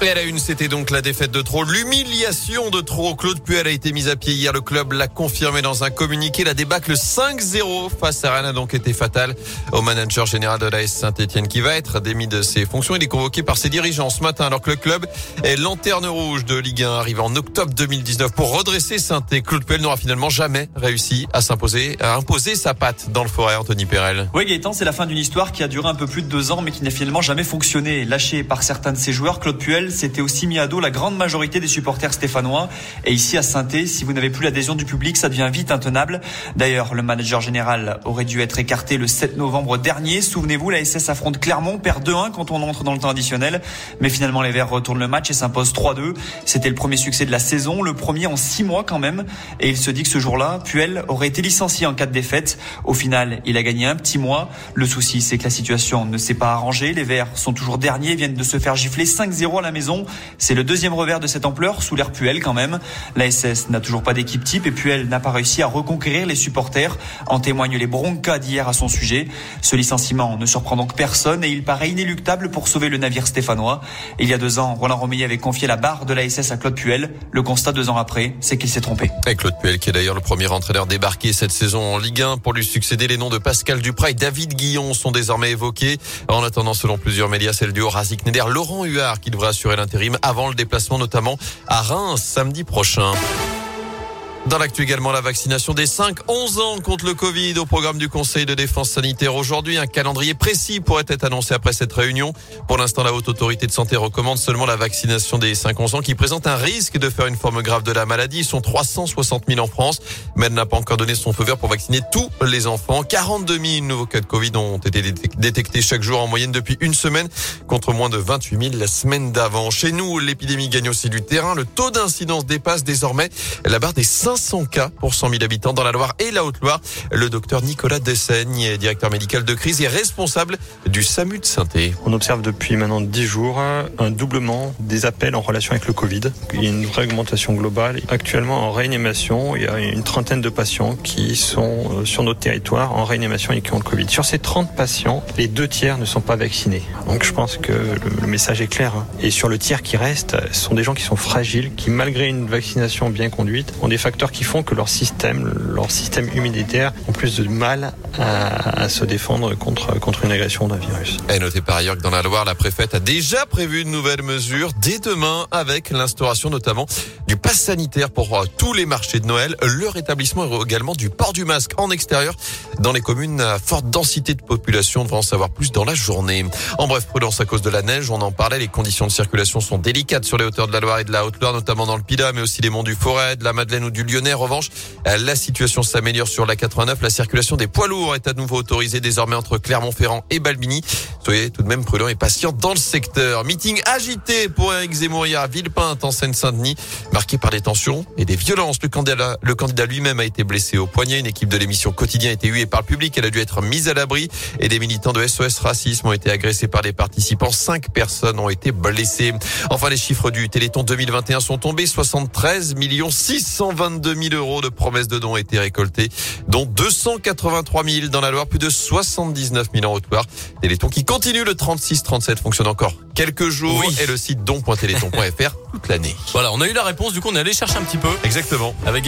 Et la une, c'était donc la défaite de trop, l'humiliation de trop. Claude Puel a été mis à pied hier. Le club l'a confirmé dans un communiqué. La débâcle 5-0 face à Rennes a donc été fatale au manager général de l'AS Saint-Etienne qui va être démis de ses fonctions. Il est convoqué par ses dirigeants ce matin alors que le club est lanterne rouge de Ligue 1 arrive en octobre 2019 pour redresser saint Claude Puel n'aura finalement jamais réussi à s'imposer, à imposer sa patte dans le forêt. Anthony Perel. Oui, Gaëtan, c'est la fin d'une histoire qui a duré un peu plus de deux ans mais qui n'a finalement jamais fonctionné. Lâché par certains de ses joueurs, Claude Puel c'était aussi mis à dos la grande majorité des supporters stéphanois. Et ici à saint si vous n'avez plus l'adhésion du public, ça devient vite intenable. D'ailleurs, le manager général aurait dû être écarté le 7 novembre dernier. Souvenez-vous, la SS affronte Clermont, perd 2-1 quand on entre dans le temps additionnel. Mais finalement, les Verts retournent le match et s'imposent 3-2. C'était le premier succès de la saison, le premier en six mois quand même. Et il se dit que ce jour-là, Puel aurait été licencié en cas de défaite. Au final, il a gagné un petit mois. Le souci, c'est que la situation ne s'est pas arrangée. Les Verts sont toujours derniers, viennent de se faire gifler 5-0 à la maison. C'est le deuxième revers de cette ampleur sous l'air Puel quand même. La SS n'a toujours pas d'équipe type et Puel n'a pas réussi à reconquérir les supporters. En témoignent les broncas d'hier à son sujet. Ce licenciement ne surprend donc personne et il paraît inéluctable pour sauver le navire stéphanois. Il y a deux ans, Roland Romeillet avait confié la barre de la SS à Claude Puel. Le constat deux ans après, c'est qu'il s'est trompé. Et Claude Puel qui est d'ailleurs le premier entraîneur débarqué cette saison en Ligue 1 pour lui succéder. Les noms de Pascal Duprat et David Guillon sont désormais évoqués. En attendant, selon plusieurs médias, c'est le duo Razik Neder, Laurent Huard qui devrait assurer l'intérim avant le déplacement notamment à Reims samedi prochain. Dans l'actu également, la vaccination des 5-11 ans contre le Covid au programme du Conseil de défense sanitaire. Aujourd'hui, un calendrier précis pourrait être annoncé après cette réunion. Pour l'instant, la Haute Autorité de Santé recommande seulement la vaccination des 5-11 ans qui présentent un risque de faire une forme grave de la maladie. Ils sont 360 000 en France, mais elle n'a pas encore donné son feu vert pour vacciner tous les enfants. 42 000 nouveaux cas de Covid ont été détectés chaque jour en moyenne depuis une semaine, contre moins de 28 000 la semaine d'avant. Chez nous, l'épidémie gagne aussi du terrain. Le taux d'incidence dépasse désormais la barre des 500 500 cas pour 100 000 habitants dans la Loire et la Haute-Loire. Le docteur Nicolas Dessaigne, directeur médical de crise et responsable du SAMU de saint On observe depuis maintenant 10 jours un doublement des appels en relation avec le Covid. Il y a une vraie augmentation globale. Actuellement, en réanimation, il y a une trentaine de patients qui sont euh, sur notre territoire en réanimation et qui ont le Covid. Sur ces 30 patients, les deux tiers ne sont pas vaccinés. Donc je pense que le message est clair. Hein. Et sur le tiers qui reste, ce sont des gens qui sont fragiles, qui malgré une vaccination bien conduite, ont des facteurs qui font que leur système, leur système immunitaire ont plus de mal à, se défendre contre, contre une agression d'un virus. Et notez par ailleurs que dans la Loire, la préfète a déjà prévu de nouvelles mesures dès demain avec l'instauration notamment du pass sanitaire pour euh, tous les marchés de Noël, le rétablissement également du port du masque en extérieur dans les communes à forte densité de population. On en savoir plus dans la journée. En bref, prudence à cause de la neige, on en parlait, les conditions de circulation sont délicates sur les hauteurs de la Loire et de la Haute-Loire, notamment dans le Pila, mais aussi les monts du Forêt, de la Madeleine ou du Lyonnais. En revanche, la situation s'améliore sur la 89. La circulation des poids lourds est à nouveau autorisée désormais entre Clermont-Ferrand et Balbini. Soyez tout de même prudents et patients dans le secteur. Meeting agité pour Eric Zemmour à Villepinte en Seine-Saint-Denis, marqué par des tensions et des violences. Le candidat, lui-même a été blessé au poignet. Une équipe de l'émission Quotidien a été huée par le public. Elle a dû être mise à l'abri et des militants de SOS Racisme ont été agressés par des participants. Cinq personnes ont été blessées. Enfin, les chiffres du Téléthon 2021 sont tombés. 73 622 000 euros de promesses de dons ont été récoltés, dont 283 000 dans la Loire, plus de 79 000 en Haute-Loire. Téléthon qui continue le 36-37 fonctionne encore quelques jours et le site don.téléthon.fr toute l'année. Voilà, on a eu la réponse, du coup on est allé chercher un petit peu. Exactement. Avec